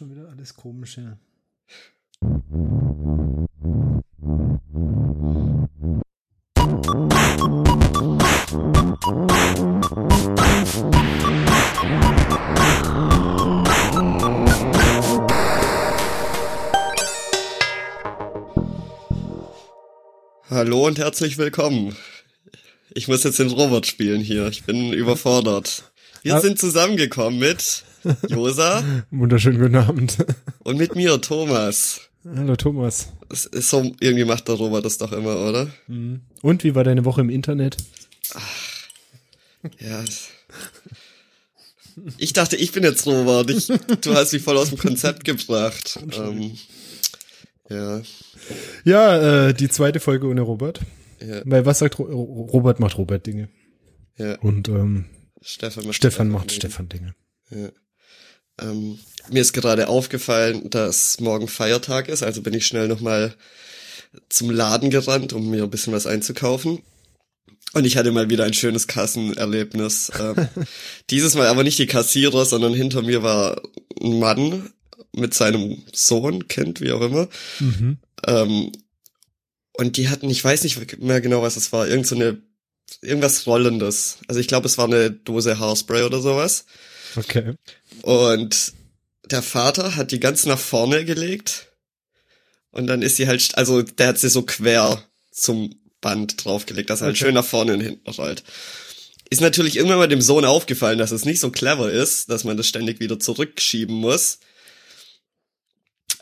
schon wieder alles komisch, ja. Hallo und herzlich willkommen. Ich muss jetzt den Robert spielen hier. Ich bin überfordert. Wir sind zusammengekommen mit Josa Wunderschönen guten Abend. und mit mir, Thomas. Hallo Thomas. Es ist so, irgendwie macht der Robert das doch immer, oder? Mhm. Und wie war deine Woche im Internet? Ja. Ich dachte, ich bin jetzt Robert. Ich, du hast mich voll aus dem Konzept gebracht. Ähm, ja, Ja, äh, die zweite Folge ohne Robert. ja, Weil was sagt Ro Robert macht Robert Dinge. ja. Und ähm, Stefan macht Stefan macht Dinge. Stefan Dinge. Ja. Ähm, mir ist gerade aufgefallen, dass morgen Feiertag ist, also bin ich schnell nochmal zum Laden gerannt, um mir ein bisschen was einzukaufen. Und ich hatte mal wieder ein schönes Kassenerlebnis. Ähm, dieses Mal aber nicht die Kassierer, sondern hinter mir war ein Mann mit seinem Sohn, Kind, wie auch immer. Mhm. Ähm, und die hatten, ich weiß nicht mehr genau, was es war, irgend so eine, irgendwas Rollendes. Also ich glaube, es war eine Dose Haarspray oder sowas. Okay. Und der Vater hat die ganz nach vorne gelegt. Und dann ist sie halt, also der hat sie so quer zum Band draufgelegt, dass er halt Okay. schön nach vorne und hinten rollt. Ist natürlich irgendwann mal dem Sohn aufgefallen, dass es nicht so clever ist, dass man das ständig wieder zurückschieben muss.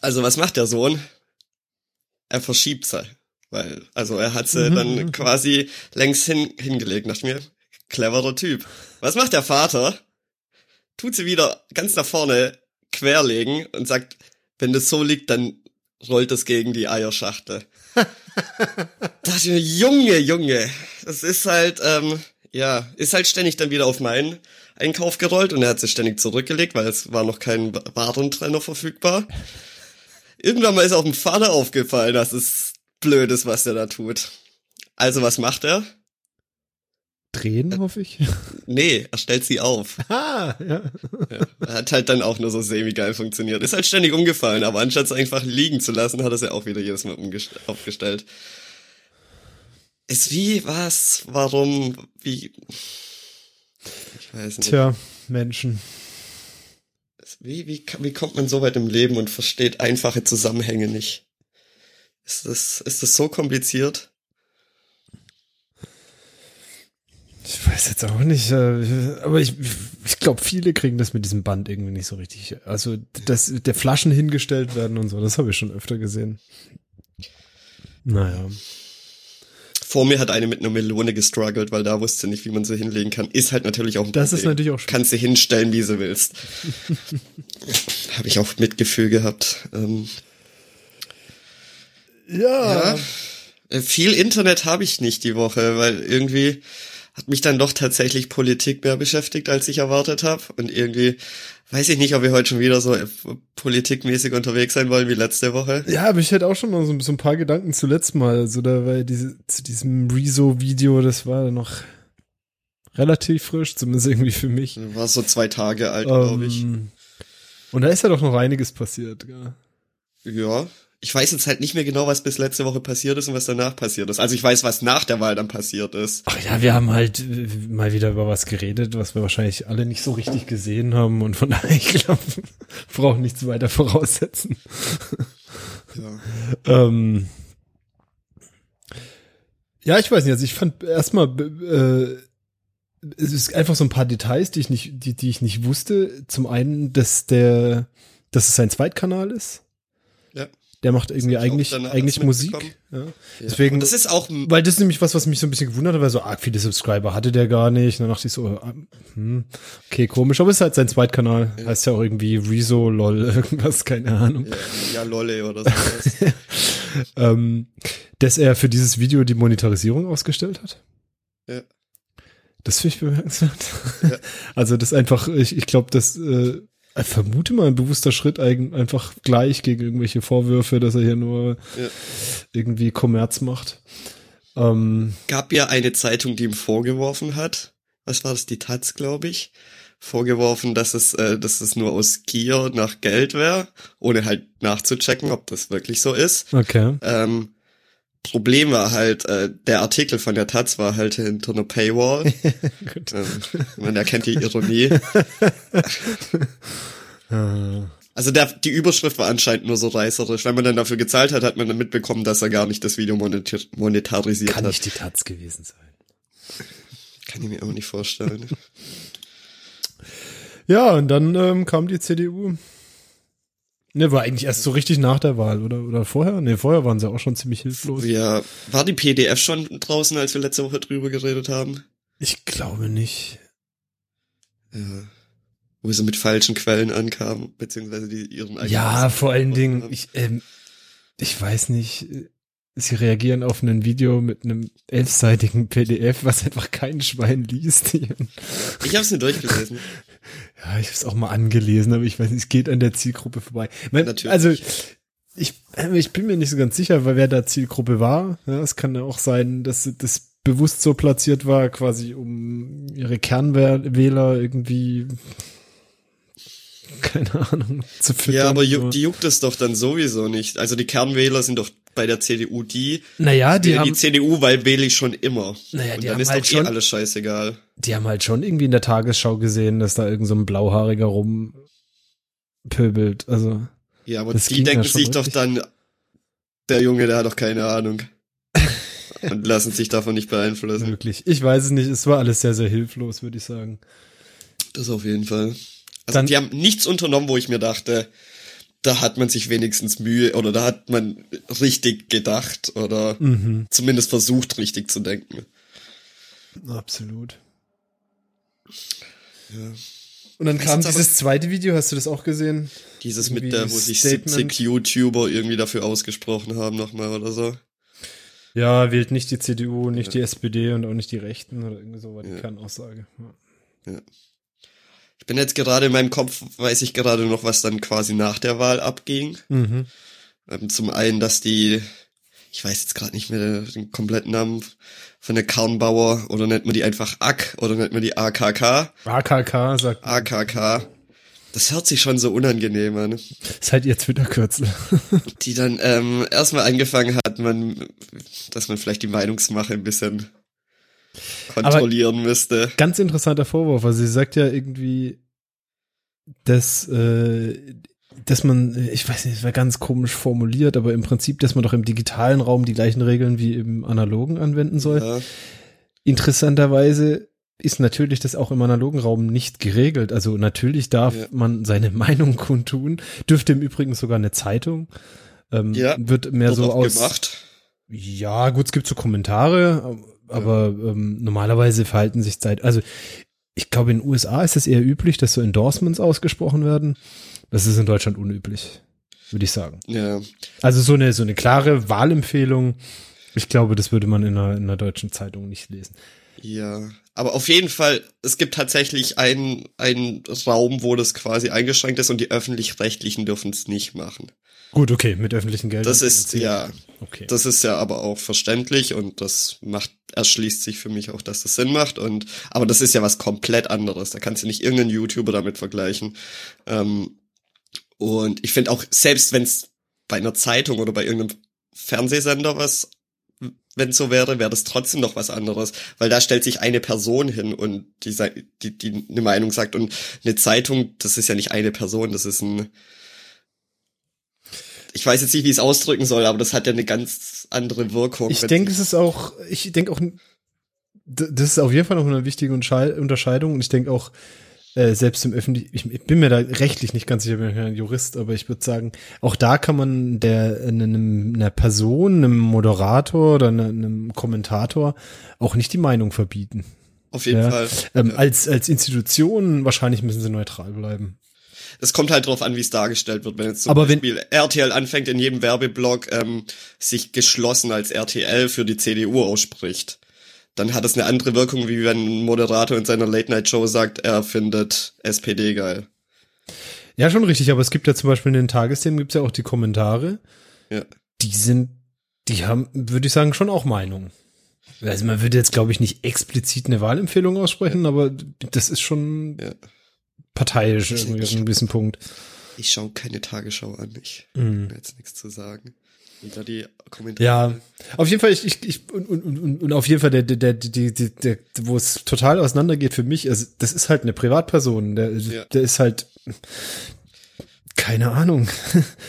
Also was macht der Sohn? Er verschiebt sie. Weil, also er hat sie Mhm. dann quasi längs hin, hingelegt. Nach mir, cleverer Typ. Was macht der Vater? Tut sie wieder ganz nach vorne querlegen und sagt, wenn das so liegt, dann rollt es gegen die Eierschachtel. ich mir, Junge, Junge, das ist halt, ähm, ja, ist halt ständig dann wieder auf meinen Einkauf gerollt und er hat sie ständig zurückgelegt, weil es war noch kein Warentrenner verfügbar. Irgendwann mal ist auch dem Vater aufgefallen, dass es blöd ist, was er da tut. Also was macht er? Drehen, hoffe ich. Nee, er stellt sie auf. ah, ja. Ja, hat halt dann auch nur so semi-geil funktioniert. Ist halt ständig umgefallen, aber anstatt es einfach liegen zu lassen, hat er es ja auch wieder jedes Mal aufgestellt. Ist wie, was, warum, wie, ich weiß nicht. Tja, Menschen. Wie, wie, wie kommt man so weit im Leben und versteht einfache Zusammenhänge nicht? Ist das, ist das so kompliziert? Ich weiß jetzt auch nicht, äh, aber ich, ich glaube, viele kriegen das mit diesem Band irgendwie nicht so richtig. Also, dass der Flaschen hingestellt werden und so, das habe ich schon öfter gesehen. Naja. Vor mir hat eine mit einer Melone gestruggelt, weil da wusste nicht, wie man sie hinlegen kann. Ist halt natürlich auch ein Das ist Problem. natürlich auch schwierig. Kannst du hinstellen, wie sie willst. Habe ich auch Mitgefühl gehabt. Ähm, Ja. ja. Äh, Viel Internet habe ich nicht die Woche, weil irgendwie hat mich dann doch tatsächlich Politik mehr beschäftigt, als ich erwartet habe. Und irgendwie weiß ich nicht, ob wir heute schon wieder so politikmäßig unterwegs sein wollen wie letzte Woche. Ja, aber ich hätte auch schon noch so, so ein paar Gedanken zuletzt mal, so da, weil diese, zu diesem Rezo-Video, das war noch relativ frisch, zumindest irgendwie für mich. War so zwei Tage alt, glaube ich. Ähm, und da ist ja doch noch einiges passiert, gell? Ja. Ich weiß jetzt halt nicht mehr genau, was bis letzte Woche passiert ist und was danach passiert ist. Also ich weiß, was nach der Wahl dann passiert ist. Ach ja, wir haben halt äh, mal wieder über was geredet, was wir wahrscheinlich alle nicht so richtig gesehen haben und von daher, ich glaube, wir brauchen nichts weiter voraussetzen. Ja. Ähm, ja, ich weiß nicht, also ich fand erstmal, äh, es ist einfach so ein paar Details, die ich nicht, die, die ich nicht wusste. Zum einen, dass der, dass es sein Zweitkanal ist. Ja. Der macht irgendwie eigentlich, eigentlich Musik. Ja. Ja. Deswegen- Und das ist auch Weil das ist nämlich was, was mich so ein bisschen gewundert hat, weil so arg viele Subscriber hatte der gar nicht. Und dann dachte ich so, ah, hm, okay, komisch. Aber es ist halt sein Zweitkanal. Heißt ja auch irgendwie Rezo, lol, irgendwas, keine Ahnung. ja, ja Lolle oder sowas. ähm, dass er für dieses Video die Monetarisierung ausgestellt hat. Ja. Das finde ich bemerkenswert. Ja. Also das einfach, ich, ich glaube, das äh, ich vermute mal ein bewusster Schritt einfach gleich gegen irgendwelche Vorwürfe, dass er hier nur Ja. irgendwie Kommerz macht. Ähm, Gab ja eine Zeitung, die ihm vorgeworfen hat, was war das, die Taz, glaube ich, vorgeworfen, dass es, äh, dass es nur aus Gier nach Geld wäre, ohne halt nachzuchecken, ob das wirklich so ist. Okay. Ähm, Problem war halt, äh, der Artikel von der Taz war halt hinter einer Paywall. Gut. ähm, man erkennt die Ironie. Äh, Also der, die Überschrift war anscheinend nur so reißerisch. Wenn man dann dafür gezahlt hat, hat man dann mitbekommen, dass er gar nicht das Video monetar monetarisiert Kann hat. nicht die Taz gewesen sein. Kann ich mir immer nicht vorstellen. Ja, und dann ähm, kam die CDU. Ne, war eigentlich erst so richtig nach der Wahl, oder? Oder vorher? Ne, vorher waren sie auch schon ziemlich hilflos. ja, war die PDF schon draußen, als wir letzte Woche drüber geredet haben? Ich glaube nicht. Ja. Wo sie mit falschen Quellen ankamen, beziehungsweise die ihren eigenen Ja, vor allen Dingen, ich, ähm, ich weiß nicht, äh, sie reagieren auf ein Video mit einem elfseitigen PDF, was einfach kein Schwein liest. ja, Ich habe es nicht durchgelesen. ich habe es auch mal angelesen, aber ich weiß nicht, es geht an der Zielgruppe vorbei. Mein, Natürlich. Also, ich, äh, ich bin mir nicht so ganz sicher, weil wer da Zielgruppe war. Ja, es kann ja auch sein, dass das bewusst so platziert war, quasi um ihre Kernwähler irgendwie keine Ahnung zu füttern. Ja, aber ju so. die juckt es doch dann sowieso nicht. Also die Kernwähler sind doch bei der CDU die. naja, die Die, haben, die CDU, weil wähle ich schon immer. Naja, Und die dann haben ist halt doch eh schon- alles scheißegal. die haben halt schon irgendwie in der Tagesschau gesehen, dass da irgend so ein Blauhaariger rumpöbelt. Also, Ja, aber die denken sich doch richtig. dann, der Junge, der hat doch keine Ahnung. Und lassen sich davon nicht beeinflussen. wirklich. Ich weiß es nicht. Es war alles sehr, sehr hilflos, würde ich sagen. Das auf jeden Fall. Also Dann- die haben nichts unternommen, wo ich mir dachte, da hat man sich wenigstens Mühe oder da hat man richtig gedacht oder Mhm. zumindest versucht, richtig zu denken. Absolut. Ja. Und dann kam dieses zweite Video, hast du das auch gesehen? Dieses Irgendwie mit der, wo sich Statement. 70 YouTuber irgendwie dafür ausgesprochen haben nochmal oder so. Ja, wählt nicht die CDU, nicht Ja. die SPD und auch nicht die Rechten oder irgendwie so war die Ja. Kernaussage. Ja. Ich bin jetzt gerade in meinem Kopf, weiß ich gerade noch, was dann quasi nach der Wahl abging. Mhm. Ähm, zum einen, dass die, ich weiß jetzt gerade nicht mehr den kompletten Namen von der Karnbauer oder nennt man die einfach AK oder nennt man die AKK? AKK sagt, AKK. Das hört sich schon so unangenehm an. halt ihr Twitter-Kürzel. Die dann ähm, erstmal angefangen hat, man, dass man vielleicht die Meinungsmache ein bisschen kontrollieren müsste. Ganz interessanter Vorwurf. Also sie sagt ja irgendwie, dass, äh, dass man, ich weiß nicht, es war ganz komisch formuliert, aber im Prinzip, dass man doch im digitalen Raum die gleichen Regeln wie im analogen anwenden soll. Ja, Interessanterweise ist natürlich das auch im analogen Raum nicht geregelt. Also natürlich darf Ja. man seine Meinung kundtun. Dürfte im Übrigen sogar eine Zeitung. Ähm, Ja, wird mehr wird so aus. gemacht. Ja, gut, es gibt so Kommentare, aber ähm, normalerweise verhalten sich Zeit. Also ich glaube, in den USA ist es eher üblich, dass so Endorsements ausgesprochen werden. Das ist in Deutschland unüblich, würde ich sagen. Ja, Also so eine so eine klare Wahlempfehlung. Ich glaube, das würde man in einer, in einer deutschen Zeitung nicht lesen. ja. Aber auf jeden Fall, es gibt tatsächlich einen, einen Raum, wo das quasi eingeschränkt ist und die öffentlich-rechtlichen dürfen es nicht machen. Gut, okay, mit öffentlichen Geldern. Das ist, ja, Okay. das ist ja aber auch verständlich und das macht, erschließt sich für mich auch, dass das Sinn macht und, aber das ist ja was komplett anderes. Da kannst du nicht irgendeinen YouTuber damit vergleichen. Ähm, und ich finde auch, selbst wenn es bei einer Zeitung oder bei irgendeinem Fernsehsender was, wenn so wäre, wäre das trotzdem noch was anderes, weil da stellt sich eine Person hin und die, die, die eine Meinung sagt und eine Zeitung, das ist ja nicht eine Person, das ist ein, ich weiß jetzt nicht, wie ich es ausdrücken soll, aber das hat ja eine ganz andere Wirkung. Ich denke, es ist auch, ich denke auch, das ist auf jeden Fall noch eine wichtige Unterschei- Unterscheidung und ich denke auch, äh, selbst im öffentlichen, ich, ich bin mir da rechtlich nicht ganz sicher, ich bin kein Jurist, aber ich würde sagen, auch da kann man der einem, einer Person, einem Moderator oder einer- einem Kommentator auch nicht die Meinung verbieten. auf jeden Ja. Fall. Ähm, Ja. Als als Institution wahrscheinlich müssen sie neutral bleiben. Es kommt halt drauf an, wie es dargestellt wird. Wenn jetzt zum Aber wenn- Beispiel RTL anfängt, in jedem Werbeblock ähm, sich geschlossen als RTL für die CDU ausspricht, dann hat es eine andere Wirkung, wie wenn ein Moderator in seiner Late-Night-Show sagt, er findet SPD geil. Ja, schon richtig, aber es gibt ja zum Beispiel in den Tagesthemen gibt's ja auch die Kommentare. Ja. Die sind, die haben, würde ich sagen, schon auch Meinung. Also man würde jetzt, glaube ich, nicht explizit eine Wahlempfehlung aussprechen, aber das ist schon, Ja. Parteiisch irgendwie ich, an einem gewissen Punkt. Ich schaue keine Tagesschau an. Ich Mhm. will jetzt nichts zu sagen. Wieder die Kommentare. Ja, auf jeden Fall, ich, ich, ich und, und, und, und auf jeden Fall, der, der, der, der, der, der, wo es total auseinandergeht für mich, also das ist halt eine Privatperson, der, Ja. der ist halt, keine Ahnung.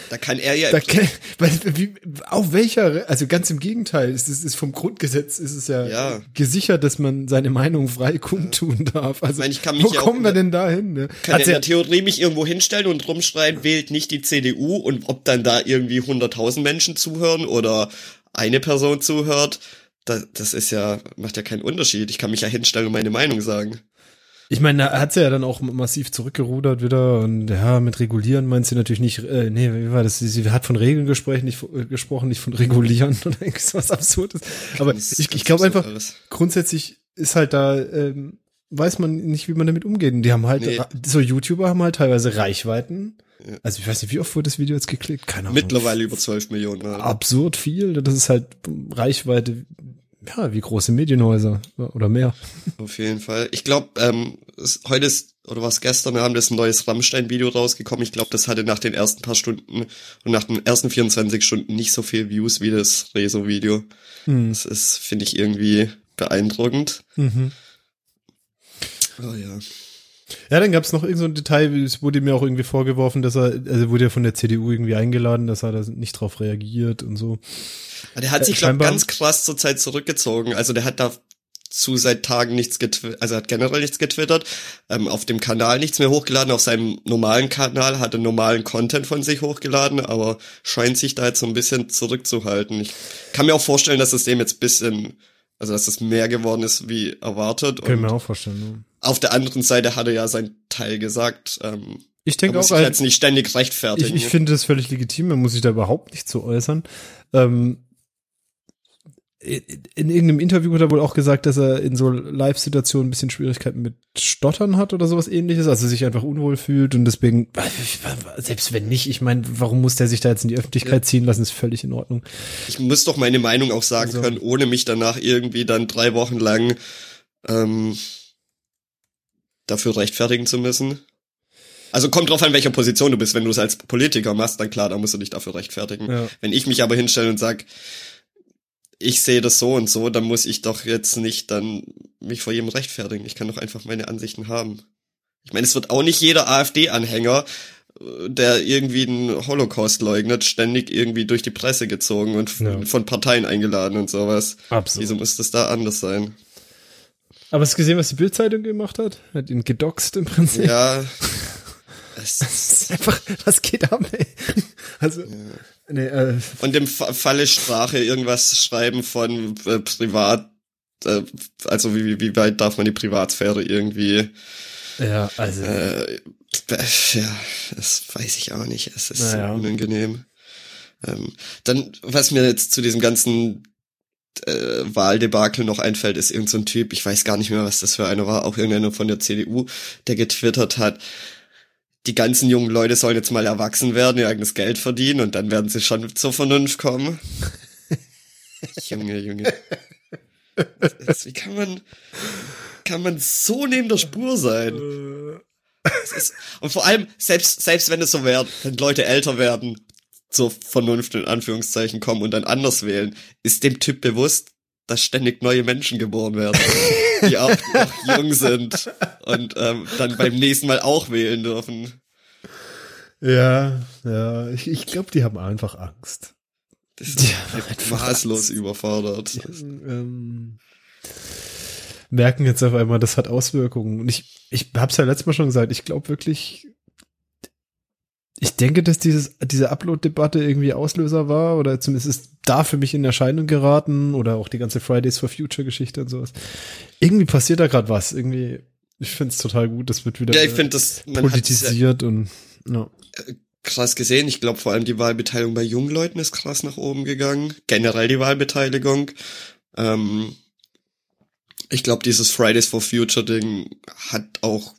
Da kann er ja Da, ke- weil, wie, auf welcher, also ganz im Gegenteil, es ist, ist vom Grundgesetz ist es ja, Ja. gesichert, dass man seine Meinung frei kundtun darf. Also, meine, ich kann mich wo ja kommen wir denn dahin? Ne? kann Hat's er in der Theorie mich irgendwo hinstellen und rumschreien, wählt nicht die CDU und ob dann da irgendwie 100.000 Menschen zuhören oder eine Person zuhört, das, das ist ja, macht ja keinen Unterschied. Ich kann mich ja hinstellen und meine Meinung sagen. Ich meine, da hat sie ja dann auch massiv zurückgerudert wieder und ja, mit regulieren meint sie natürlich nicht, äh, nee, wie war das? Sie, sie hat von Regeln gesprochen, nicht, äh, gesprochen, nicht von regulieren oder irgendwie so was Absurdes. Aber Ganz- ich, ich glaube einfach, alles. grundsätzlich ist halt da, ähm, weiß man nicht, wie man damit umgeht. Und die haben halt, Nee. so YouTuber haben halt teilweise Reichweiten. Ja. Also ich weiß nicht, wie oft wurde das Video jetzt geklickt? Keine Ahnung. Mittlerweile über 12 Millionen. Mal. Absurd viel. Das ist halt Reichweite, ja, wie große Medienhäuser oder mehr. Auf jeden Fall. Ich glaube, ähm, es- heute ist, oder was gestern, wir haben das ein neues Rammstein-Video rausgekommen. Ich glaube, das hatte nach den ersten paar Stunden und nach den ersten 24 Stunden nicht so viel Views wie das Rezo-Video. Hm. Das ist, finde ich, irgendwie beeindruckend. Mhm. Oh ja. Ja, dann gab's noch irgend so ein Detail, es wurde mir auch irgendwie vorgeworfen, dass er, also wurde er von der CDU irgendwie eingeladen, dass er da nicht drauf reagiert und so. Aber Der hat Äh, sich, glaube scheinbar- ganz krass zur Zeit zurückgezogen. Also der hat da zu seit Tagen nichts getwittert, also hat generell nichts getwittert, ähm, auf dem Kanal nichts mehr hochgeladen, auf seinem normalen Kanal hat er normalen Content von sich hochgeladen, aber scheint sich da jetzt so ein bisschen zurückzuhalten. Ich kann mir auch vorstellen, dass es dem jetzt bisschen, also dass es mehr geworden ist wie erwartet. Ich Und mir auch vorstellen. Ne? auf der anderen Seite hat er ja sein Teil gesagt. Ähm, Ich denke muss auch, ich halt, jetzt nicht ständig ich, rechtfertigen. ich finde das völlig legitim, man muss sich da überhaupt nicht zu äußern. Ähm, in in irgendeinem Interview hat er wohl auch gesagt, dass er in so Live-Situationen ein bisschen Schwierigkeiten mit Stottern hat oder sowas ähnliches, also sich einfach unwohl fühlt und deswegen, selbst wenn nicht, ich meine, warum muss der sich da jetzt in die Öffentlichkeit ziehen lassen, ist völlig in Ordnung. Ich muss doch meine Meinung auch sagen Also- können, ohne mich danach irgendwie dann drei Wochen lang ähm, dafür rechtfertigen zu müssen. Also kommt drauf an, welcher Position du bist. Wenn du es als Politiker machst, dann klar, da musst du dich dafür rechtfertigen. Ja. Wenn ich mich aber hinstelle und sag, ich sehe das so und so, dann muss ich doch jetzt nicht dann mich vor jedem rechtfertigen. Ich kann doch einfach meine Ansichten haben. Ich meine, es wird auch nicht jeder AfD-Anhänger, äh, der irgendwie den Holocaust leugnet, ständig irgendwie durch die Presse gezogen und Ja. von Parteien eingeladen und sowas. Absolut. Wieso muss das da anders sein? Aber hast du gesehen, was die Bildzeitung gemacht hat? Hat ihn gedoxt im Prinzip. Ja. es, Das ist einfach, was geht ab, ey? Also, nee, äh, und im Fa- Falle Sprache irgendwas schreiben von äh, privat, äh, also wie, wie weit darf man die Privatsphäre irgendwie ja, also, Äh, ja, das weiß ich auch nicht. Es ist Naja. unangenehm. Ähm, dann, was mir jetzt zu diesem ganzen äh, Wahldebakel noch einfällt, ist irgendein so ein Typ, ich weiß gar nicht mehr, was das für einer war, auch irgendeiner von der CDU, der getwittert hat, die ganzen jungen Leute sollen jetzt mal erwachsen werden, ihr eigenes Geld verdienen und dann werden sie schon zur Vernunft kommen. Junge, Junge. Das, wie kann man, kann man so neben der Spur sein? Ist, und vor allem, selbst, selbst wenn es so wäre, wenn Leute älter werden, zur Vernunft in Anführungszeichen kommen und dann anders wählen, ist dem Typ bewusst, dass ständig neue Menschen geboren werden, die auch noch jung sind und ähm, dann beim nächsten Mal auch wählen dürfen. ja, ja, ich, ich glaube, die haben einfach Angst. Das ist Ja, maßlos überfordert. ähm, merken jetzt auf einmal, das hat Auswirkungen. Und ich, ich hab's ja letztes Mal schon gesagt, ich glaube wirklich, ich denke, dass dieses, diese Upload-Debatte irgendwie Auslöser war oder zumindest ist da für mich in Erscheinung geraten oder auch die ganze Fridays for Future Geschichte und sowas. Irgendwie passiert da gerade was. Irgendwie, ich find's total gut, das wird wieder Ja, ich finde das, es ja politisiert und ja. krass gesehen. Ich glaube vor allem die Wahlbeteiligung bei jungen Leuten ist krass nach oben gegangen. Generell die Wahlbeteiligung. Ähm, ich glaube, dieses Fridays for Future Ding hat auch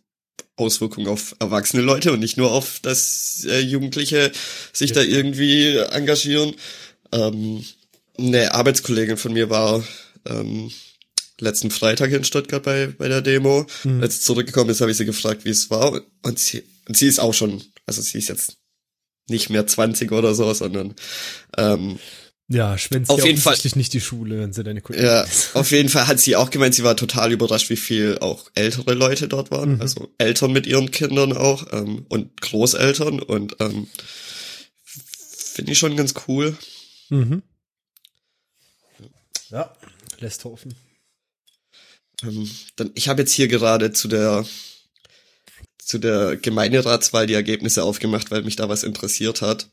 Auswirkungen auf erwachsene Leute und nicht nur auf, dass äh, Jugendliche sich da irgendwie engagieren. Ähm, eine Arbeitskollegin von mir war ähm, letzten Freitag in Stuttgart bei, bei der Demo. Mhm. Als sie zurückgekommen ist, habe ich sie gefragt, wie es war. Und sie, und sie ist auch schon, also sie ist jetzt nicht mehr 20 oder so, sondern ähm, ja, schwänzt auf jeden Fall nicht die Schule, wenn sie deine Kollegin Ja, auf jeden Fall hat sie auch gemeint, sie war total überrascht, wie viel auch ältere Leute dort waren, mhm. also Eltern mit ihren Kindern auch ähm, und Großeltern und ähm, finde ich schon ganz cool. Mhm. Ja, lässt hoffen. Ähm, dann, ich habe jetzt hier gerade zu der zu der Gemeinderatswahl die Ergebnisse aufgemacht, weil mich da was interessiert hat.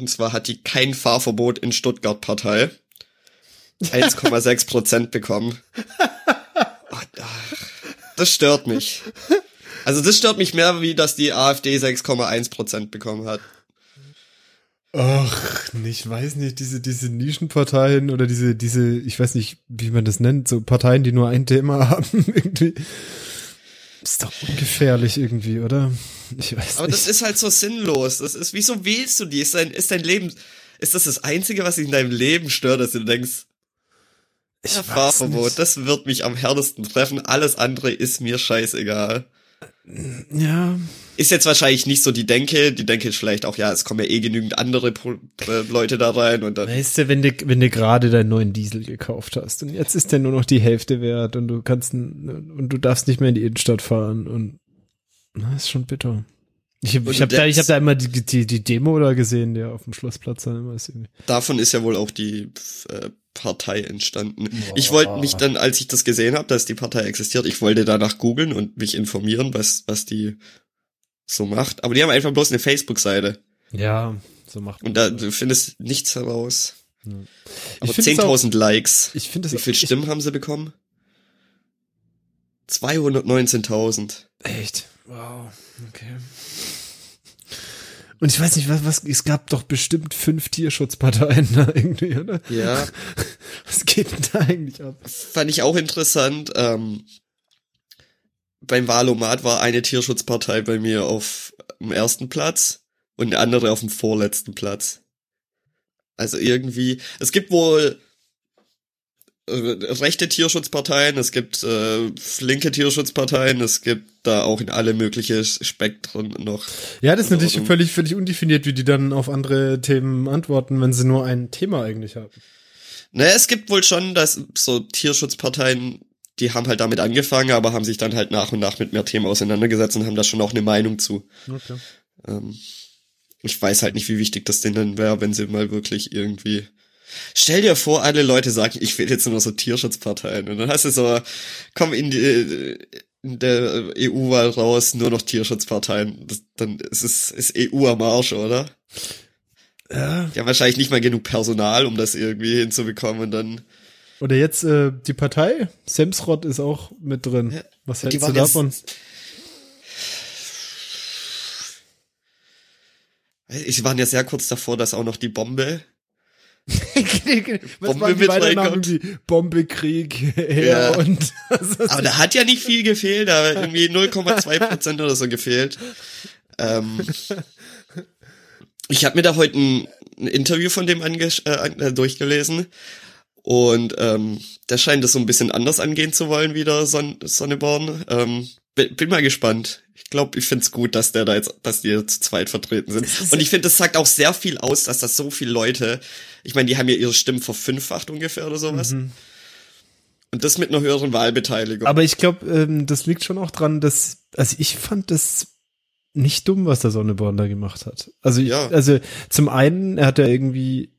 Und zwar hat die kein Fahrverbot in Stuttgart Partei 1,6 Prozent bekommen. Das stört mich. Also das stört mich mehr, wie dass die AfD 6,1 Prozent bekommen hat. Ach, ich weiß nicht, diese, diese Nischenparteien oder diese, diese, ich weiß nicht, wie man das nennt, so Parteien, die nur ein Thema haben, irgendwie. Ist doch ungefährlich irgendwie, oder? Ich weiß Aber nicht. das ist halt so sinnlos. Das ist, wieso wählst du die? Ist dein, ist dein Leben, ist das das Einzige, was dich in deinem Leben stört, dass du denkst, ich ja, Fahrverbot, das wird mich am härtesten treffen. Alles andere ist mir scheißegal. Ja. Ist jetzt wahrscheinlich nicht so die Denke. Die Denke ist vielleicht auch, ja, es kommen ja eh genügend andere äh, Leute da rein und dann. Weißt du, wenn du, wenn du gerade deinen neuen Diesel gekauft hast und jetzt ist der nur noch die Hälfte wert und du kannst, und du darfst nicht mehr in die Innenstadt fahren und, na, ist schon bitter. Ich, ich habe da, ich hab da immer die, die, die Demo da gesehen, der auf dem Schlossplatz dann immer ist irgendwie. Davon ist ja wohl auch die äh, Partei entstanden. Boah. Ich wollte mich dann, als ich das gesehen habe, dass die Partei existiert, ich wollte danach googeln und mich informieren, was, was die so macht. Aber die haben einfach bloß eine Facebook-Seite. Ja, so macht man. Und da du findest nichts heraus. Ja. Aber 10.000 Likes. Ich finde Wie viele Stimmen haben sie bekommen? 219.000. Echt? Wow. Okay. Und ich weiß nicht, was, was, es gab doch bestimmt fünf Tierschutzparteien da irgendwie, oder? Ja. Was geht denn da eigentlich ab? Fand ich auch interessant. Ähm, beim Wahlomat war eine Tierschutzpartei bei mir auf dem ersten Platz und eine andere auf dem vorletzten Platz. Also irgendwie, es gibt wohl rechte Tierschutzparteien, es gibt äh, linke Tierschutzparteien, es gibt da auch in alle mögliche Spektren noch. Ja, das ist natürlich Ordnung. völlig, völlig undefiniert, wie die dann auf andere Themen antworten, wenn sie nur ein Thema eigentlich haben. Naja, es gibt wohl schon, dass so Tierschutzparteien, die haben halt damit angefangen, aber haben sich dann halt nach und nach mit mehr Themen auseinandergesetzt und haben da schon auch eine Meinung zu. Okay. Ähm, ich weiß halt nicht, wie wichtig das denen wäre, wenn sie mal wirklich irgendwie Stell dir vor, alle Leute sagen, ich will jetzt nur so Tierschutzparteien. Und dann hast du so, komm in die, in der EU-Wahl raus, nur noch Tierschutzparteien. Das, dann ist es ist EU am Arsch, oder? Ja. Haben wahrscheinlich nicht mal genug Personal, um das irgendwie hinzubekommen und dann. Oder jetzt äh, die Partei, Semsrott ist auch mit drin. Ja. Was hältst du davon? Ich waren ja sehr kurz davor, dass auch noch die Bombe Was Bombe mit irgendwie Bombe, Krieg, ja. und. Aber da hat ja nicht viel gefehlt, da irgendwie 0,2 Prozent oder so gefehlt. Ähm, ich habe mir da heute ein, ein, Interview von dem ange äh, durchgelesen und ähm, der scheint das so ein bisschen anders angehen zu wollen, wie der Son Sonneborn. Ähm, bin mal gespannt. Ich glaube, ich find's gut, dass der da jetzt, dass die zu zweit vertreten sind. Und ich finde, das sagt auch sehr viel aus, dass das so viele Leute, ich meine, die haben ja ihre Stimmen verfünffacht ungefähr oder sowas. Mhm. Und das mit einer höheren Wahlbeteiligung. Aber ich glaube, ähm, das liegt schon auch dran, dass, also ich fand das nicht dumm, was der Sonneborn da gemacht hat. Also, ja. also zum einen, er hat ja irgendwie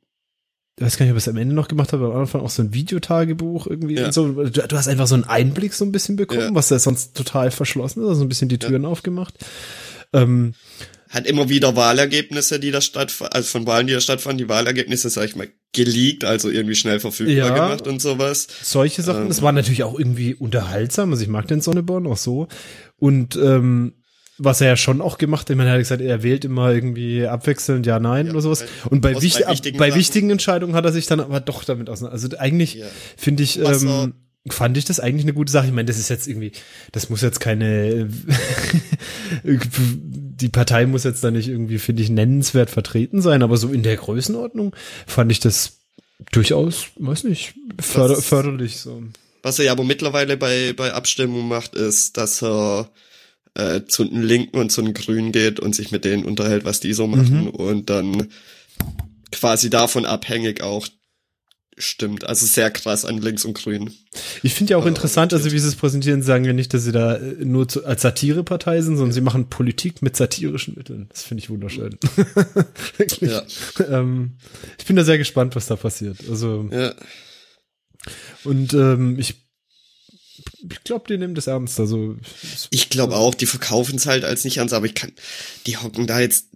ich weiß gar nicht, ob ich es am Ende noch gemacht habe, aber am Anfang auch so ein Videotagebuch irgendwie ja. und so. Du, du, hast einfach so einen Einblick so ein bisschen bekommen, ja. was da sonst total verschlossen ist, also ein bisschen die Türen ja. aufgemacht. Ähm, hat immer wieder Wahlergebnisse, die da stattfanden, also von Wahlen, die da stattfanden, die Wahlergebnisse, sag ich mal, geleakt, also irgendwie schnell verfügbar ja, gemacht und sowas. Solche Sachen, ähm, das war natürlich auch irgendwie unterhaltsam, also ich mag den Sonneborn auch so. Und ähm, was er ja schon auch gemacht hat. Er hat gesagt, er wählt immer irgendwie abwechselnd ja, nein ja, oder sowas. Und bei, wichtig, bei, wichtigen, bei wichtigen Entscheidungen hat er sich dann aber doch damit auseinander. Also eigentlich ja. finde ich, ähm, fand ich das eigentlich eine gute Sache. Ich meine, das ist jetzt irgendwie, das muss jetzt keine, die Partei muss jetzt da nicht irgendwie, finde ich, nennenswert vertreten sein, aber so in der Größenordnung fand ich das Durchaus, weiß nicht, förder, förderlich so. Was er ja aber mittlerweile bei, bei Abstimmungen macht, ist, dass er äh, zu den Linken und zu den Grünen geht und sich mit denen unterhält, was die so machen und dann quasi davon abhängig auch stimmt. Also sehr krass an Links und Grün. Ich finde ja auch Äh, interessant, also wie sie es präsentieren, sagen wir nicht, dass sie da äh, nur zu, als Satirepartei sind, sondern sie machen Politik mit satirischen Mitteln. Das finde ich wunderschön. Wirklich. Ja. Ähm, ich bin da sehr gespannt, was da passiert. Also, Ja. und ähm, ich, ich glaube, die nehmen das ernst. Also, Ich glaube auch, die verkaufen es halt als nicht ernst, aber ich kann, die hocken da jetzt,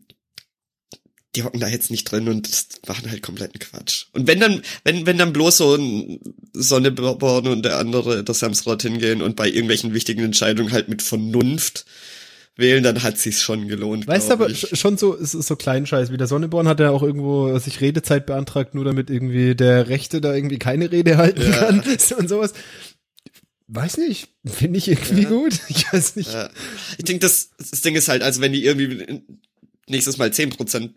die hocken da jetzt nicht drin und machen halt kompletten Quatsch. Und wenn dann, wenn, wenn dann bloß so ein Sonneborn und der andere, der Samsrad hingehen und bei irgendwelchen wichtigen Entscheidungen halt mit Vernunft wählen, dann hat sich's schon gelohnt. Weißt du, aber ich. sch- schon so, es ist so Kleinscheiß wie der Sonneborn hat ja auch irgendwo sich Redezeit beantragt, nur damit irgendwie der Rechte da irgendwie keine Rede halten Ja. kann und sowas. Weiß nicht, finde ich irgendwie Ja. gut. Ich weiß nicht. Ja. Ich denke, das, das Ding ist halt, also wenn die irgendwie nächstes Mal 10%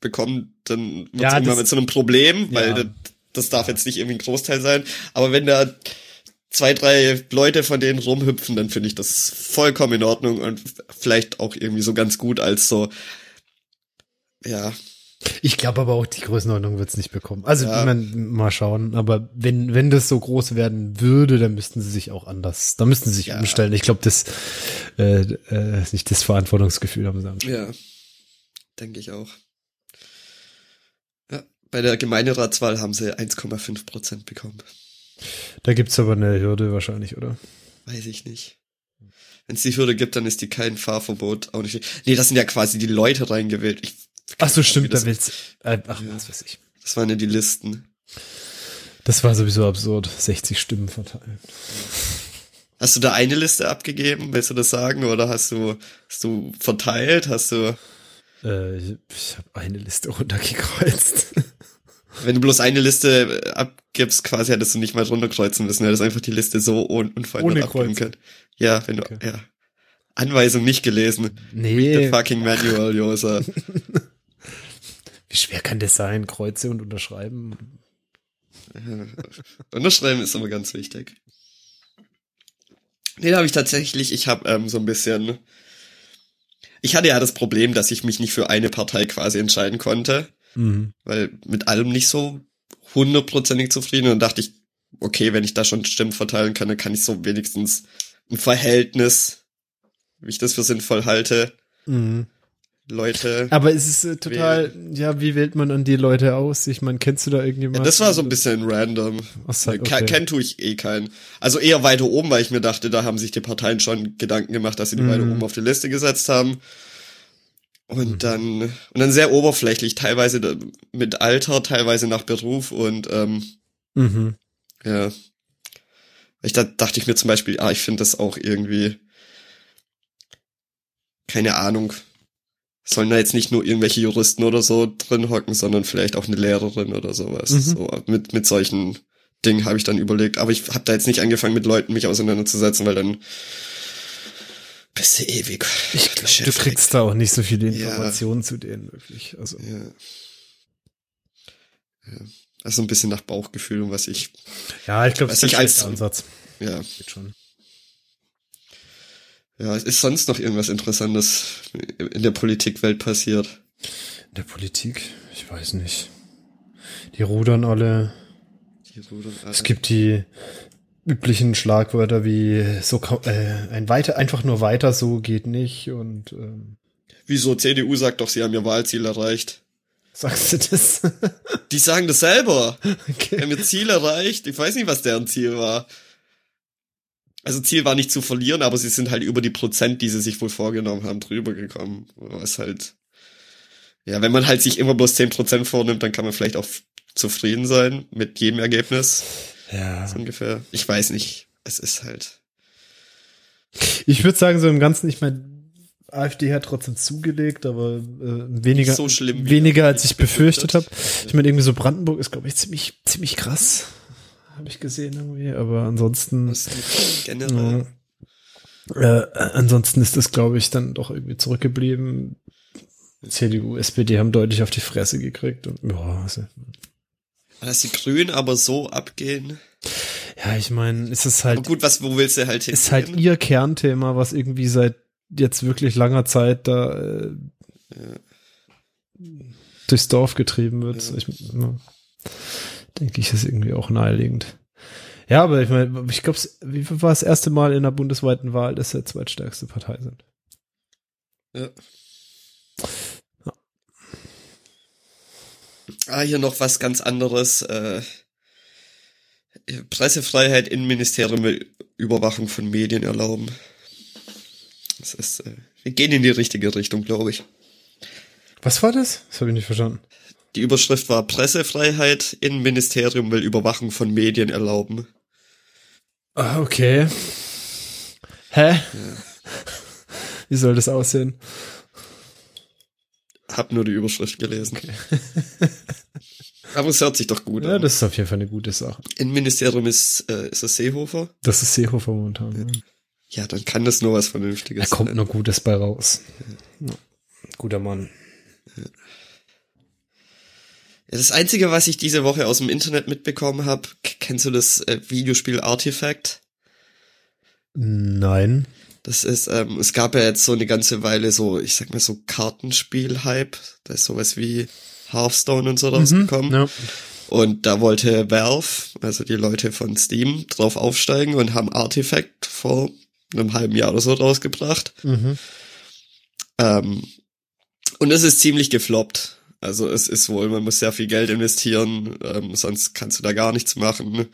bekommen, dann wird Ja, irgendwann mit so einem Problem, weil Ja. das, das darf jetzt nicht irgendwie ein Großteil sein. Aber wenn da zwei, drei Leute von denen rumhüpfen, dann finde ich das vollkommen in Ordnung und vielleicht auch irgendwie so ganz gut als so, ja, Ich glaube aber auch, die Größenordnung wird's nicht bekommen. Also, Ja. mein, mal schauen. Aber wenn, wenn das so groß werden würde, dann müssten sie sich auch anders, da müssten sie sich Ja. umstellen. Ich glaube, das, äh, äh, nicht das Verantwortungsgefühl haben sie. am ja, denke ich auch. Ja, bei der Gemeinderatswahl haben sie 1,5% bekommen. Da gibt's aber eine Hürde wahrscheinlich, oder? Weiß ich nicht. Wenn es die Hürde gibt, dann ist die kein Fahrverbot auch nicht. Nee, das sind ja quasi die Leute reingewählt. Ich, Ach so, stimmt, da willst, äh, ach, Ja. was weiß ich. das waren ja die Listen. Das war sowieso absurd. 60 Stimmen verteilen. Hast du da eine Liste abgegeben? Willst du das sagen? Oder hast du, hast du verteilt? Hast du, Äh, ich ich habe eine Liste runtergekreuzt. wenn du bloß eine Liste äh, abgibst, quasi hättest du nicht mal runterkreuzen müssen. Du hättest einfach die Liste so un unverändert Ohne abgeben Kreuzen. können. Ja, wenn du, Okay. ja. Anweisung nicht gelesen. The nee. fucking manual, Josa. Wie schwer kann das sein? Kreuze und unterschreiben? Unterschreiben ist immer ganz wichtig. Nee, da habe ich tatsächlich, ich habe ähm, so ein bisschen, ich hatte ja das Problem, dass ich mich nicht für eine Partei quasi entscheiden konnte, Mhm. weil mit allem nicht so hundertprozentig zufrieden und dachte ich, okay, wenn ich da schon Stimmen verteilen kann, dann kann ich so wenigstens ein Verhältnis, wie ich das für sinnvoll halte, Mhm. Leute. Aber es ist äh, total, ja, wie wählt man dann die Leute aus? Ich meine, kennst du da Ja, irgendjemanden? das war so ein bisschen random. Ke- okay. Kennen tue ich eh keinen. Also eher weiter oben, weil ich mir dachte, da haben sich die Parteien schon Gedanken gemacht, dass sie die Mhm. weiter oben auf die Liste gesetzt haben. Und Mhm. dann, und dann sehr oberflächlich, teilweise mit Alter, teilweise nach Beruf und ähm, Mhm. ja. Ich da dachte ich mir zum Beispiel, ah, ich finde das auch irgendwie, keine Ahnung, sollen da jetzt nicht nur irgendwelche Juristen oder so drin hocken, sondern vielleicht auch eine Lehrerin oder sowas. Mhm. So mit mit solchen Dingen habe ich dann überlegt, aber ich habe da jetzt nicht angefangen mit Leuten mich auseinanderzusetzen, weil dann bist du ewig. Ich glaube, du kriegst da auch nicht so viele Ja. Informationen zu denen, wirklich. Also, ja. ja. Also ein bisschen nach Bauchgefühl und was ich, ja, ich glaube, das ist ein als- Ansatz. ja. Geht schon. Ja, ist sonst noch irgendwas Interessantes in der Politikwelt passiert? In der Politik, ich weiß nicht. Die rudern alle. Es gibt die üblichen Schlagwörter wie so äh, ein weiter einfach nur weiter so geht nicht und ähm, Wieso? CDU sagt doch, sie haben ihr Wahlziel erreicht. sagst du das? Die sagen das selber. Wir okay. haben ihr Ziel erreicht. Ich weiß nicht, was deren Ziel war. Also Ziel war nicht zu verlieren, aber sie sind halt über die Prozent, die sie sich wohl vorgenommen haben, drüber gekommen. Was halt, ja, wenn man halt sich immer bloß 10% vornimmt, dann kann man vielleicht auch zufrieden sein mit jedem Ergebnis. Ja. So ungefähr. Ich weiß nicht. Es ist halt. Ich würde sagen so im Ganzen, ich meine, AfD hat trotzdem zugelegt, aber äh, weniger so schlimm, weniger er als ich befürchtet. befürchtet habe. Ich meine irgendwie so Brandenburg ist glaube ich ziemlich ziemlich krass, habe ich gesehen irgendwie, aber ansonsten generell. Ja. Äh, ansonsten ist das, glaube ich, dann doch irgendwie zurückgeblieben. CDU, SPD haben deutlich auf die Fresse gekriegt und ja, also, Dass die Grünen aber so abgehen. Ja, ich meine, es ist halt. Aber gut, was, wo willst du halt hin? Ist halt ihr Kernthema, was irgendwie seit jetzt wirklich langer Zeit da äh, ja. durchs Dorf getrieben wird. Ja. Ich, ja, denke ich, ist irgendwie auch naheliegend. Ja, aber ich meine, ich glaube, wie war das erste Mal in der bundesweiten Wahl, dass wir zweitstärkste Partei sind? Ja. ja. Ah, hier noch was ganz anderes. Äh, Pressefreiheit, Innenministerium Überwachung von Medien erlauben. Das ist, äh, wir gehen in die richtige Richtung, glaube ich. Was war das? Das habe ich nicht verstanden. Die Überschrift war Pressefreiheit, Innenministerium will Überwachung von Medien erlauben. Ah, okay. Hä? Ja. Wie soll das aussehen? Hab nur die Überschrift gelesen. Okay. Aber es hört sich doch gut ja, an. Ja, das ist auf jeden Fall eine gute Sache. Innenministerium ist, äh, ist das Seehofer? Das ist Seehofer momentan. Ja. ja, dann kann das nur was Vernünftiges sein. Da kommt nur Gutes bei raus. Ja. Guter Mann. Das Einzige, was ich diese Woche aus dem Internet mitbekommen habe, kennst du das äh, Videospiel Artifact? Nein. Das ist, ähm, es gab ja jetzt so eine ganze Weile so, ich sag mal so Kartenspiel-Hype. Da ist sowas wie Hearthstone und so mhm, rausgekommen. Ja. Und da wollte Valve, also die Leute von Steam, drauf aufsteigen und haben Artifact vor einem halben Jahr oder so rausgebracht. Mhm. Ähm, und es ist ziemlich gefloppt. Also es ist wohl, man muss sehr viel Geld investieren, ähm, sonst kannst du da gar nichts machen.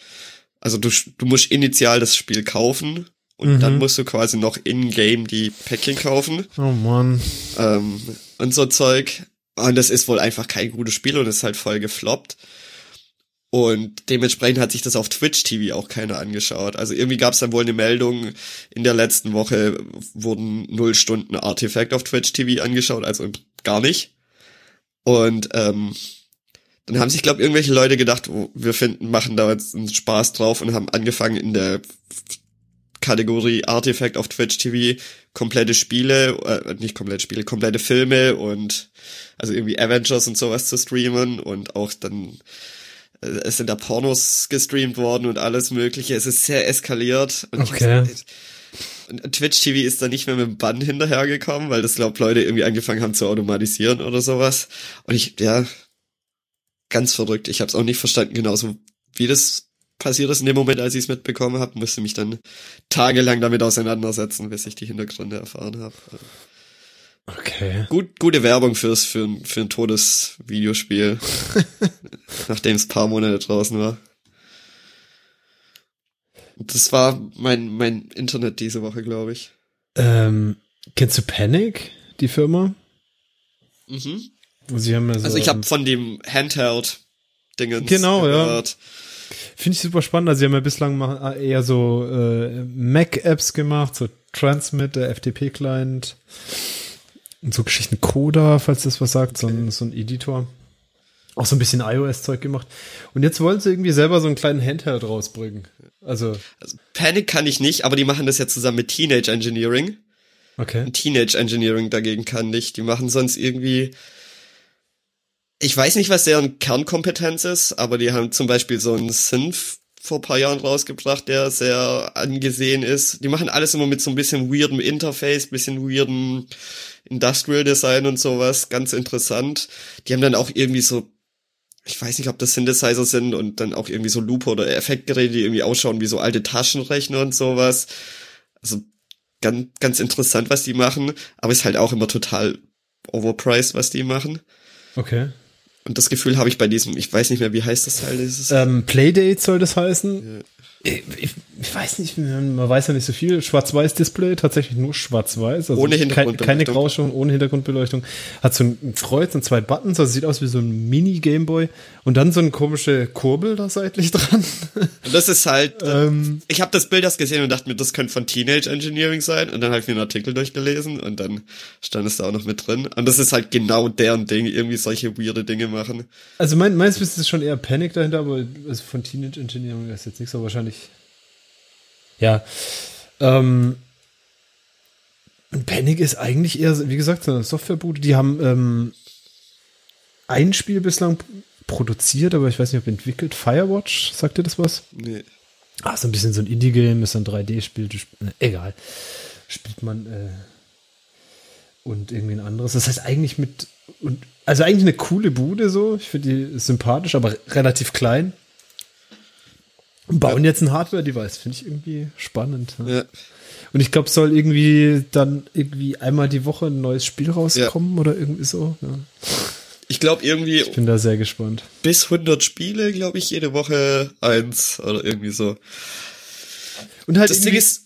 Also du, du musst initial das Spiel kaufen und mhm. dann musst du quasi noch in-game die Päckchen kaufen. Oh man. Ähm, und so Zeug. Und das ist wohl einfach kein gutes Spiel und ist halt voll gefloppt. Und dementsprechend hat sich das auf Twitch TV auch keiner angeschaut. Also irgendwie gab es dann wohl eine Meldung, in der letzten Woche wurden null Stunden Artifact auf Twitch TV angeschaut, also gar nicht. Und ähm, dann haben sich, glaube irgendwelche Leute gedacht, oh, wir finden, machen da jetzt einen Spaß drauf und haben angefangen in der Kategorie Artifact auf Twitch TV komplette Spiele, äh, nicht komplette Spiele, komplette Filme und also irgendwie Avengers und sowas zu streamen und auch dann äh, es sind da Pornos gestreamt worden und alles mögliche. Es ist sehr eskaliert. Und okay. Und Twitch TV ist da nicht mehr mit dem Bann hinterhergekommen, weil das, glaub, Leute irgendwie angefangen haben zu automatisieren oder sowas. Und ich, ja, ganz verrückt. Ich habe es auch nicht verstanden, genauso wie das passiert ist in dem Moment, als ich es mitbekommen habe, musste mich dann tagelang damit auseinandersetzen, bis ich die Hintergründe erfahren habe. Okay. Gut, gute Werbung fürs für, für ein totes Videospiel, nachdem es paar Monate draußen war. Das war mein, mein Internet diese Woche, glaube ich. Ähm, kennst du Panic, die Firma? Mhm. Sie haben ja so, also ich habe von dem Handheld-Dingen genau, gehört. Ja. Finde ich super spannend. Also sie haben ja bislang eher so äh, Mac-Apps gemacht, so Transmit, der FTP-Client und so Geschichten Coda, falls das was sagt, so, ein, so ein Editor auch so ein bisschen iOS-Zeug gemacht. Und jetzt wollen sie irgendwie selber so einen kleinen Handheld rausbringen. Also, also Panic kann ich nicht, aber die machen das ja zusammen mit Teenage Engineering. Okay. Und Teenage Engineering dagegen kann nicht. Die machen sonst irgendwie. Ich weiß nicht, was deren Kernkompetenz ist, aber die haben zum Beispiel so einen Synth vor paar Jahren rausgebracht, der sehr angesehen ist. Die machen alles immer mit so ein bisschen weirdem Interface, bisschen weirdem Industrial Design und sowas. Ganz interessant. Die haben dann auch irgendwie so ich weiß nicht, ob das Synthesizer sind und dann auch irgendwie so Looper oder Effektgeräte, die irgendwie ausschauen wie so alte Taschenrechner und sowas. Also ganz, ganz interessant, was die machen, aber ist halt auch immer total overpriced, was die machen. Okay. Und das Gefühl habe ich bei diesem, ich weiß nicht mehr, wie heißt das Teil? Dieses ähm, Playdate soll das heißen. Ja ich, ich, weiß nicht, man weiß ja nicht so viel. Schwarz-Weiß-Display, tatsächlich nur schwarz-weiß. Also ohne Hintergrundbeleuchtung. Keine Grauschung, ohne Hintergrundbeleuchtung. Hat so ein Kreuz und zwei Buttons, also sieht aus wie so ein Mini-Gameboy. Und dann so eine komische Kurbel da seitlich dran. Und das ist halt, ähm, ich habe das Bild erst gesehen und dachte mir, das könnte von Teenage Engineering sein. Und dann habe ich mir einen Artikel durchgelesen und dann stand es da auch noch mit drin. Und das ist halt genau deren Ding, irgendwie solche weirde Dinge machen. Also mein, meines Wissens ist schon eher Panic dahinter, aber also von Teenage Engineering ist jetzt nicht so wahrscheinlich ja. Ähm, Panic ist eigentlich eher, wie gesagt, so eine Softwarebude. Die haben ähm, ein Spiel bislang produziert, aber ich weiß nicht, ob entwickelt. Firewatch, sagt ihr das was? Nee. Ah, so ein bisschen so ein Indie-Game, ist ein 3D-Spiel, ne, egal. Spielt man äh, und irgendwie ein anderes. Das heißt eigentlich mit und also eigentlich eine coole Bude so. Ich finde die sympathisch, aber relativ klein. Und bauen ja. jetzt ein Hardware-Device, finde ich irgendwie spannend. Ja. ja. Und ich glaube, soll irgendwie dann irgendwie einmal die Woche ein neues Spiel rauskommen ja. oder irgendwie so. Ja. Ich glaube irgendwie. Ich bin da sehr gespannt. Bis 100 Spiele, glaube ich, jede Woche eins oder irgendwie so. Und halt das Ding ist.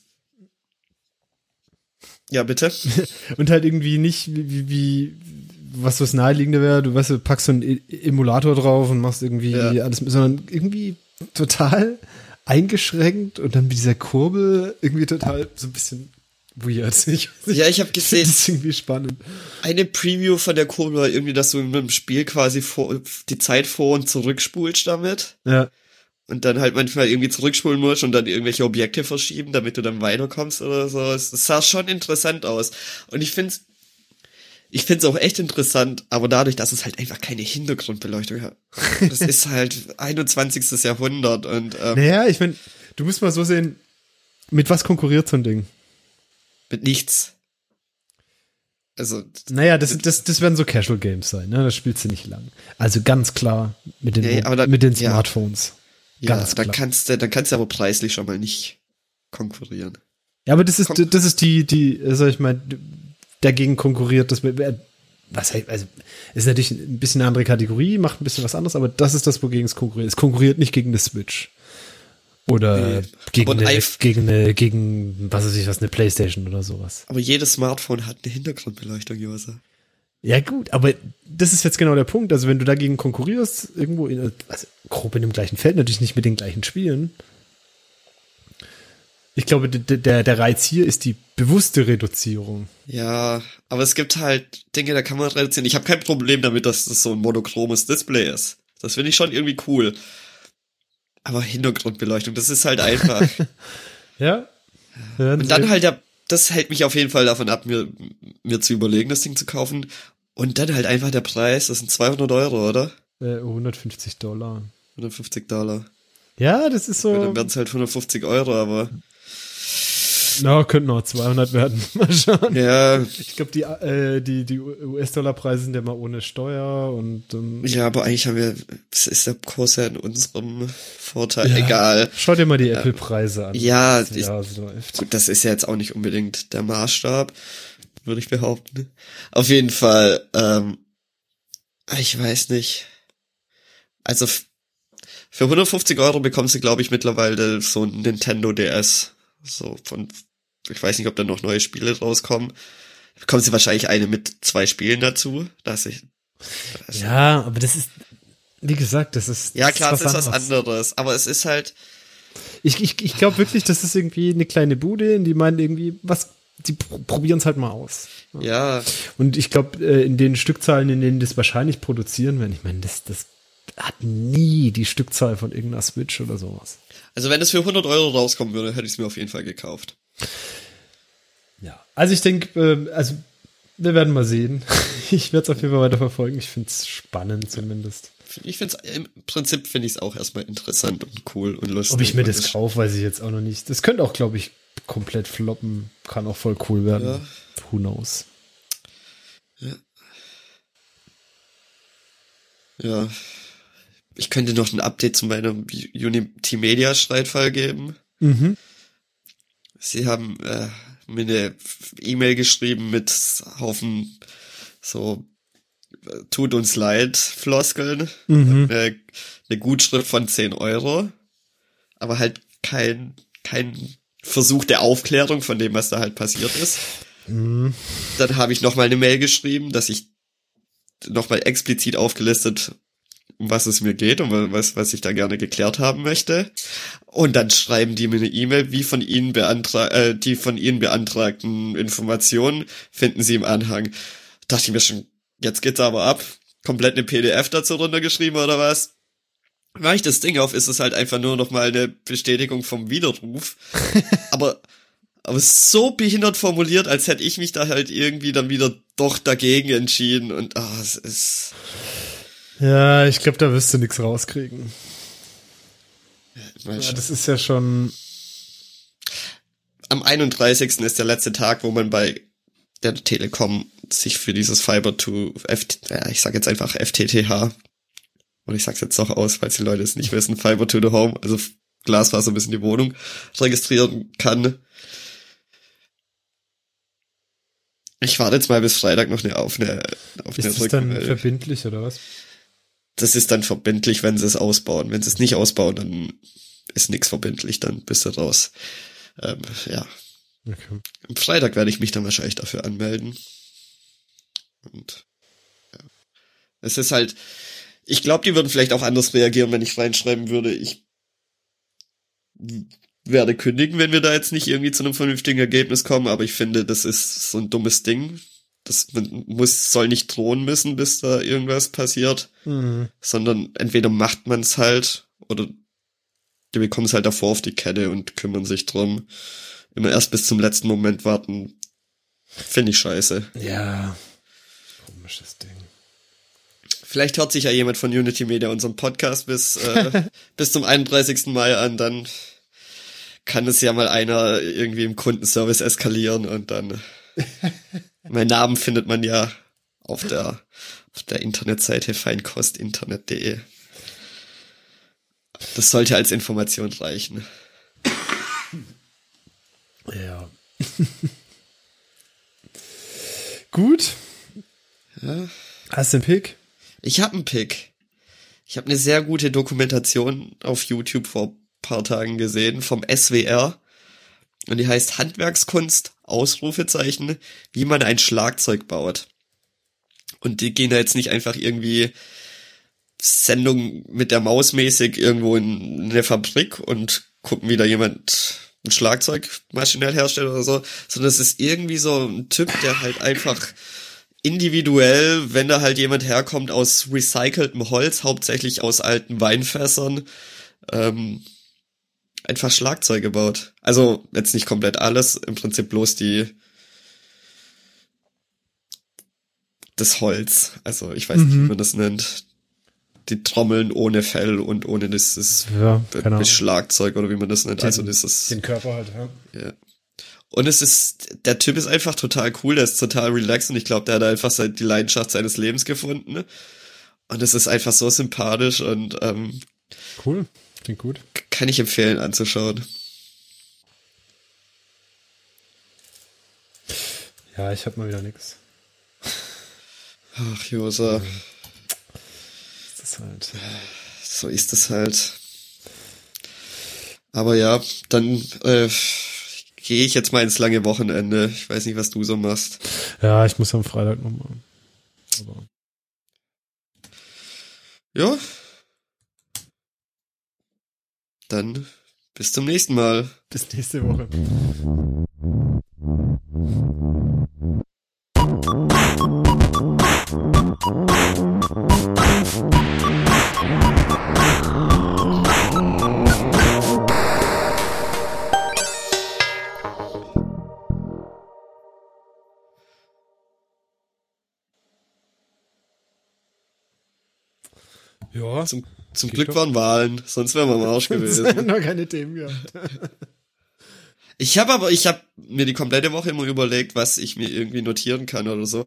Ja, bitte. und halt irgendwie nicht wie, wie was was naheliegender wäre, du weißt, du packst so einen e-, Emulator drauf und machst irgendwie ja. alles, sondern irgendwie total eingeschränkt und dann mit dieser Kurbel irgendwie total so ein bisschen weird. Ich, ja, ich habe gesehen. Das ist irgendwie spannend. Eine Preview von der Kurbel war irgendwie, dass du mit dem Spiel quasi vor, die Zeit vor und zurückspulst damit. Ja. Und dann halt manchmal irgendwie zurückspulen musst und dann irgendwelche Objekte verschieben, damit du dann weiterkommst oder so. Es sah schon interessant aus. Und ich finde ich finde es auch echt interessant, aber dadurch, dass es halt einfach keine Hintergrundbeleuchtung hat. Das ist halt 21. Jahrhundert und ähm, Naja, ich meine, du musst mal so sehen, mit was konkurriert so ein Ding? Mit nichts. Also. Naja, das, das, das werden so Casual Games sein, ne? Das spielst du nicht lang. Also ganz klar mit den, nee, da, mit den Smartphones. Ja, ganz ja klar. dann kannst du, dann kannst du aber preislich schon mal nicht konkurrieren. Ja, aber das ist, das ist die, die, sag ich mal, dagegen konkurriert. Das, was heißt, also, ist natürlich ein bisschen eine andere Kategorie, macht ein bisschen was anderes, aber das ist das, wogegen es konkurriert. Es konkurriert nicht gegen eine Switch. Oder nee. gegen, eine, gegen eine, gegen, was weiß ich was, eine Playstation oder sowas. Aber jedes Smartphone hat eine Hintergrundbeleuchtung, Josa. Ja, gut, aber das ist jetzt genau der Punkt. Also, wenn du dagegen konkurrierst, irgendwo in, also grob in dem gleichen Feld, natürlich nicht mit den gleichen Spielen, ich glaube, der, der Reiz hier ist die bewusste Reduzierung. Ja, aber es gibt halt Dinge, da kann man reduzieren. Ich habe kein Problem damit, dass das so ein monochromes Display ist. Das finde ich schon irgendwie cool. Aber Hintergrundbeleuchtung, das ist halt einfach. ja. Und dann halt ja, das hält mich auf jeden Fall davon ab, mir, mir zu überlegen, das Ding zu kaufen. Und dann halt einfach der Preis, das sind 200 Euro, oder? Äh, 150 Dollar. 150 Dollar. Ja, das ist so. Ja, dann werden es halt 150 Euro, aber na, no, könnten noch 200 werden. Mal schauen. Ja. Ich glaube, die, äh, die, die US-Dollar-Preise sind ja mal ohne Steuer und. Ähm, ja, aber eigentlich haben wir, das ist der Kurs ja in unserem Vorteil. Ja. Egal. Schau dir mal die Apple-Preise an. Ja, ich, gut, das ist ja jetzt auch nicht unbedingt der Maßstab, würde ich behaupten. Auf jeden Fall, ähm, ich weiß nicht. Also, für 150 Euro bekommst du, glaube ich, mittlerweile so ein Nintendo DS. So von, ich weiß nicht, ob da noch neue Spiele rauskommen. Kommen sie wahrscheinlich eine mit zwei Spielen dazu, dass ich. Das ja, aber das ist, wie gesagt, das ist. Ja, klar, das ist was anderes. Aber es ist halt. Ich, ich, ich glaube wirklich, das ist irgendwie eine kleine Bude, in die meinen irgendwie, was, die probieren es halt mal aus. Ja. Und ich glaube, äh, in den Stückzahlen, in denen das wahrscheinlich produzieren werden, ich meine, das, das hat nie die Stückzahl von irgendeiner Switch oder sowas. Also wenn es für 100 Euro rauskommen würde, hätte ich es mir auf jeden Fall gekauft. Ja, also ich denke, äh, also wir werden mal sehen. Ich werde es auf jeden Fall weiter verfolgen. Ich finde es spannend zumindest. Ich finde es im Prinzip finde ich es auch erstmal interessant und cool und lustig. Ob ich mir das kaufe, weiß ich jetzt auch noch nicht. Das könnte auch, glaube ich, komplett floppen. Kann auch voll cool werden. Ja. Who knows? Ja. Ja, ich könnte noch ein Update zu meinem Unity Media Streitfall geben. Mhm. Sie haben äh, mir eine E-Mail geschrieben mit Haufen so äh, tut uns leid Floskeln. Mhm. Äh, eine Gutschrift von 10 Euro. Aber halt kein, kein Versuch der Aufklärung von dem, was da halt passiert ist. Mhm. Dann habe ich nochmal eine Mail geschrieben, dass ich nochmal explizit aufgelistet um was es mir geht und was, was ich da gerne geklärt haben möchte. Und dann schreiben die mir eine E-Mail, wie von ihnen beantragt, äh, die von ihnen beantragten Informationen finden sie im Anhang. Dachte ich mir schon, jetzt geht's aber ab. Komplett eine PDF dazu runtergeschrieben oder was? Mach ich das Ding auf, ist es halt einfach nur noch mal eine Bestätigung vom Widerruf. aber aber so behindert formuliert, als hätte ich mich da halt irgendwie dann wieder doch dagegen entschieden und ah, es ist Ja, ich glaube, da wirst du nichts rauskriegen. Ja, das ist ja schon. Am 31. ist der letzte Tag, wo man bei der Telekom sich für dieses Fiber to F ja, ich sag jetzt einfach FTTH und ich sag's jetzt doch aus, falls die Leute es nicht wissen, Fiber to the Home, also Glasfaser bis in die Wohnung registrieren kann. Ich warte jetzt mal bis Freitag noch eine, auf eine, auf Ist eine das dann verbindlich oder was? Das ist dann verbindlich, wenn sie es ausbauen. Wenn sie es nicht ausbauen, dann ist nichts verbindlich, dann bist du raus. Ähm, ja, Okay. am Freitag werde ich mich dann wahrscheinlich dafür anmelden. Und ja. Es ist halt, ich glaube, die würden vielleicht auch anders reagieren, wenn ich reinschreiben würde, ich werde kündigen, wenn wir da jetzt nicht irgendwie zu einem vernünftigen Ergebnis kommen, aber ich finde, das ist so ein dummes Ding. Das man muss, soll nicht drohen müssen, bis da irgendwas passiert, Mhm. sondern entweder macht man es halt oder die bekommen es halt davor auf die Kette und kümmern sich drum. Immer erst bis zum letzten Moment warten, finde ich scheiße. Ja. Komisches Ding. Vielleicht hört sich ja jemand von Unity Media unseren Podcast bis, äh, bis zum 31. Mai an, dann kann es ja mal einer irgendwie im Kundenservice eskalieren und dann mein Namen findet man ja auf der auf der Internetseite feinkostinternet.de. Das sollte als Information reichen. Ja. Gut. Ja. Hast du einen Pick? Ich habe einen Pick. Ich habe eine sehr gute Dokumentation auf YouTube vor paar Tagen gesehen vom SWR und die heißt Handwerkskunst Ausrufezeichen, wie man ein Schlagzeug baut. Und die gehen da jetzt nicht einfach irgendwie Sendung mit der Maus mäßig irgendwo in eine Fabrik und gucken, wie da jemand ein Schlagzeug maschinell herstellt oder so, sondern es ist irgendwie so ein Typ, der halt einfach individuell, wenn da halt jemand herkommt aus recyceltem Holz, hauptsächlich aus alten Weinfässern, ähm, einfach Schlagzeuge baut. Also jetzt nicht komplett alles, im Prinzip bloß die das Holz. Also ich weiß nicht, Mhm. wie man das nennt. Die Trommeln ohne Fell und ohne dieses Ja, Be- genau. Schlagzeug oder wie man das nennt. also dieses Den Körper halt, ja. ja. Und es ist, der Typ ist einfach total cool, der ist total relaxed und ich glaube, der hat einfach die Leidenschaft seines Lebens gefunden. Und es ist einfach so sympathisch und ähm, Cool. Klingt gut. Kann ich empfehlen anzuschauen. Ja, ich hab mal wieder nix. Ach, Josa, Das ist halt. so ist es halt. Aber ja, dann äh, gehe ich jetzt mal ins lange Wochenende. Ich weiß nicht, was du so machst. Ja, ich muss am Freitag nochmal. Aber. Ja. Dann bis zum nächsten Mal. Bis nächste Woche. Ja, Zum, zum Geht Glück doch. waren Wahlen, sonst wären wir am Arsch gewesen. noch keine Themen gehabt. Ich habe aber, ich habe mir die komplette Woche immer überlegt, was ich mir irgendwie notieren kann oder so.